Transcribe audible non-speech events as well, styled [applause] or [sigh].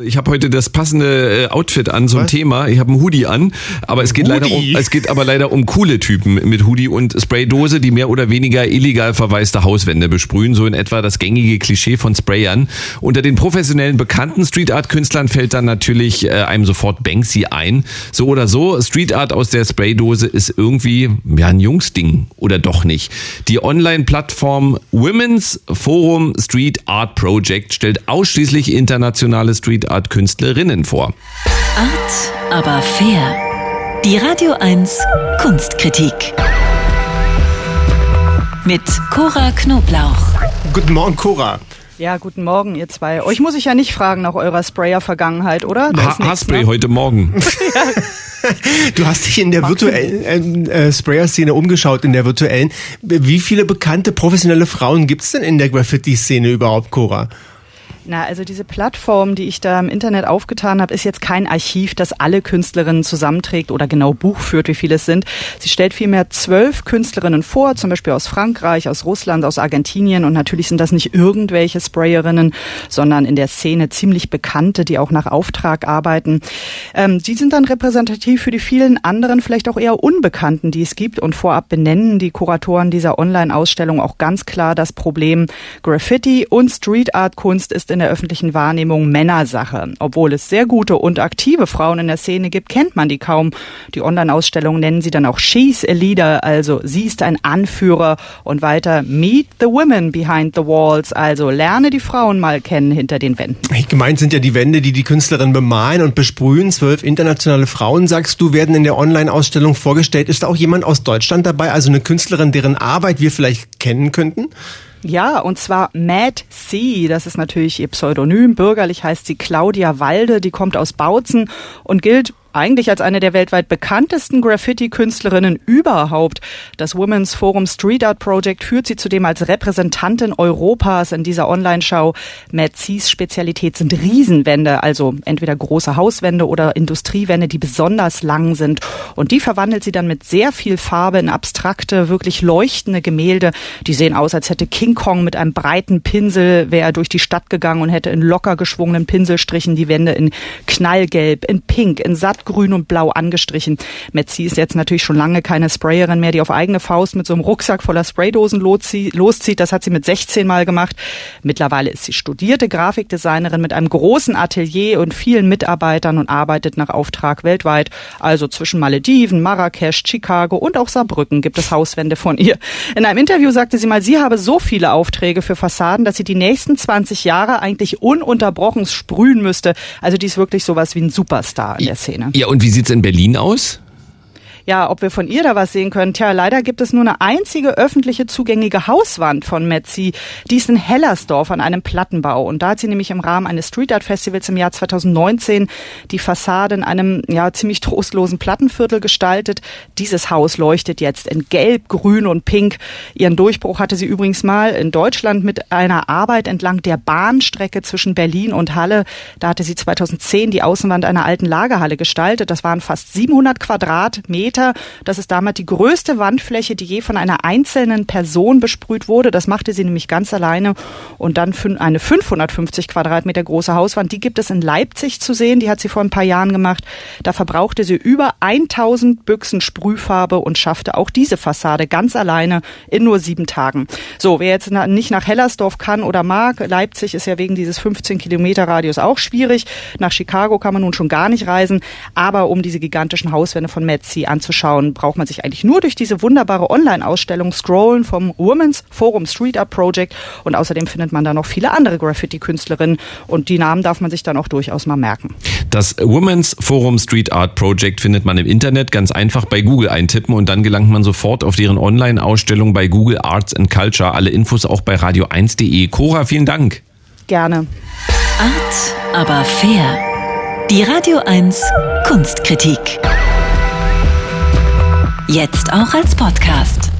Ich habe heute das passende äh, Outfit an zum Was? Thema. Ich habe einen Hoodie an, aber es geht Hoodie. leider um es geht aber leider um coole Typen mit Hoodie und Spraydose, die mehr oder weniger illegal verwaiste Hauswände besprühen, so in etwa das gängige Klischee von Sprayern. Unter den professionellen bekannten Street Art Künstlern fällt dann natürlich äh, einem sofort Banksy ein. So oder so, Street Art aus der Spraydose ist irgendwie ja ein Jungsding oder doch nicht. Die Online Plattform Women's Forum Street Art Project stellt ausschließlich internationale Street Street Art Künstlerinnen vor. Art, aber fair. Die Radio 1 Kunstkritik. Mit Cora Knoblauch. Guten Morgen, Cora. Ja, guten Morgen, ihr zwei. Euch muss ich ja nicht fragen nach eurer Sprayer-Vergangenheit, oder? Ha Haarspray ne? heute Morgen. [laughs] [laughs] Du hast dich in der virtuellen äh, äh, Sprayer-Szene umgeschaut, in der virtuellen. Wie viele bekannte professionelle Frauen gibt es denn in der Graffiti-Szene überhaupt, Cora? Na, also diese Plattform, die ich da im Internet aufgetan habe, ist jetzt kein Archiv, das alle Künstlerinnen zusammenträgt oder genau Buch führt, wie viele es sind. Sie stellt vielmehr zwölf Künstlerinnen vor, zum Beispiel aus Frankreich, aus Russland, aus Argentinien und natürlich sind das nicht irgendwelche Sprayerinnen, sondern in der Szene ziemlich bekannte, die auch nach Auftrag arbeiten. Ähm, die sind dann repräsentativ für die vielen anderen, vielleicht auch eher Unbekannten, die es gibt und vorab benennen die Kuratoren dieser Online-Ausstellung auch ganz klar das Problem Graffiti und Street Art Kunst ist in der öffentlichen Wahrnehmung Männersache. Obwohl es sehr gute und aktive Frauen in der Szene gibt, kennt man die kaum. Die Online-Ausstellung nennen sie dann auch She's a Leader, also sie ist ein Anführer und weiter Meet the Women Behind the Walls, also lerne die Frauen mal kennen hinter den Wänden. Gemeint sind ja die Wände, die die Künstlerin bemalen und besprühen. Zwölf internationale Frauen, sagst du, werden in der Online-Ausstellung vorgestellt. Ist da auch jemand aus Deutschland dabei, also eine Künstlerin, deren Arbeit wir vielleicht kennen könnten? Ja, und zwar Mad C, das ist natürlich ihr Pseudonym. Bürgerlich heißt sie Claudia Walde, die kommt aus Bautzen und gilt eigentlich als eine der weltweit bekanntesten Graffiti-Künstlerinnen überhaupt. Das Women's Forum Street Art Project führt sie zudem als Repräsentantin Europas in dieser Online-Show. Metzis Spezialität sind Riesenwände, also entweder große Hauswände oder Industriewände, die besonders lang sind. Und die verwandelt sie dann mit sehr viel Farbe in abstrakte, wirklich leuchtende Gemälde. Die sehen aus, als hätte King Kong mit einem breiten Pinsel, wäre durch die Stadt gegangen und hätte in locker geschwungenen Pinselstrichen die Wände in Knallgelb, in Pink, in Satt grün und blau angestrichen. Metzi ist jetzt natürlich schon lange keine Sprayerin mehr, die auf eigene Faust mit so einem Rucksack voller Spraydosen loszieht. Das hat sie mit 16 Mal gemacht. Mittlerweile ist sie studierte Grafikdesignerin mit einem großen Atelier und vielen Mitarbeitern und arbeitet nach Auftrag weltweit. Also zwischen Malediven, Marrakesch, Chicago und auch Saarbrücken gibt es Hauswände von ihr. In einem Interview sagte sie mal, sie habe so viele Aufträge für Fassaden, dass sie die nächsten 20 Jahre eigentlich ununterbrochen sprühen müsste. Also die ist wirklich sowas wie ein Superstar in der Szene. Ja, und wie sieht's in Berlin aus? Ja, ob wir von ihr da was sehen können. Tja, leider gibt es nur eine einzige öffentliche zugängliche Hauswand von Metzi. Die ist in Hellersdorf an einem Plattenbau. Und da hat sie nämlich im Rahmen eines Street Art Festivals im Jahr 2019 die Fassade in einem ja ziemlich trostlosen Plattenviertel gestaltet. Dieses Haus leuchtet jetzt in Gelb, Grün und Pink. Ihren Durchbruch hatte sie übrigens mal in Deutschland mit einer Arbeit entlang der Bahnstrecke zwischen Berlin und Halle. Da hatte sie 2010 die Außenwand einer alten Lagerhalle gestaltet. Das waren fast 700 Quadratmeter Meter. Das ist damals die größte Wandfläche, die je von einer einzelnen Person besprüht wurde. Das machte sie nämlich ganz alleine. Und dann eine 550 Quadratmeter große Hauswand, die gibt es in Leipzig zu sehen. Die hat sie vor ein paar Jahren gemacht. Da verbrauchte sie über 1000 Büchsen Sprühfarbe und schaffte auch diese Fassade ganz alleine in nur sieben Tagen. So, wer jetzt nicht nach Hellersdorf kann oder mag, Leipzig ist ja wegen dieses 15 Kilometer Radius auch schwierig. Nach Chicago kann man nun schon gar nicht reisen. Aber um diese gigantischen Hauswände von Metzi anzuschauen, anzuschauen, braucht man sich eigentlich nur durch diese wunderbare Online-Ausstellung scrollen vom Women's Forum Street Art Project und außerdem findet man da noch viele andere Graffiti-Künstlerinnen und die Namen darf man sich dann auch durchaus mal merken. Das Women's Forum Street Art Project findet man im Internet ganz einfach bei Google eintippen und dann gelangt man sofort auf deren Online-Ausstellung bei Google Arts and Culture. Alle Infos auch bei radio1.de. Cora, vielen Dank. Gerne. Art, aber fair. Die Radio 1 Kunstkritik. Jetzt auch als Podcast.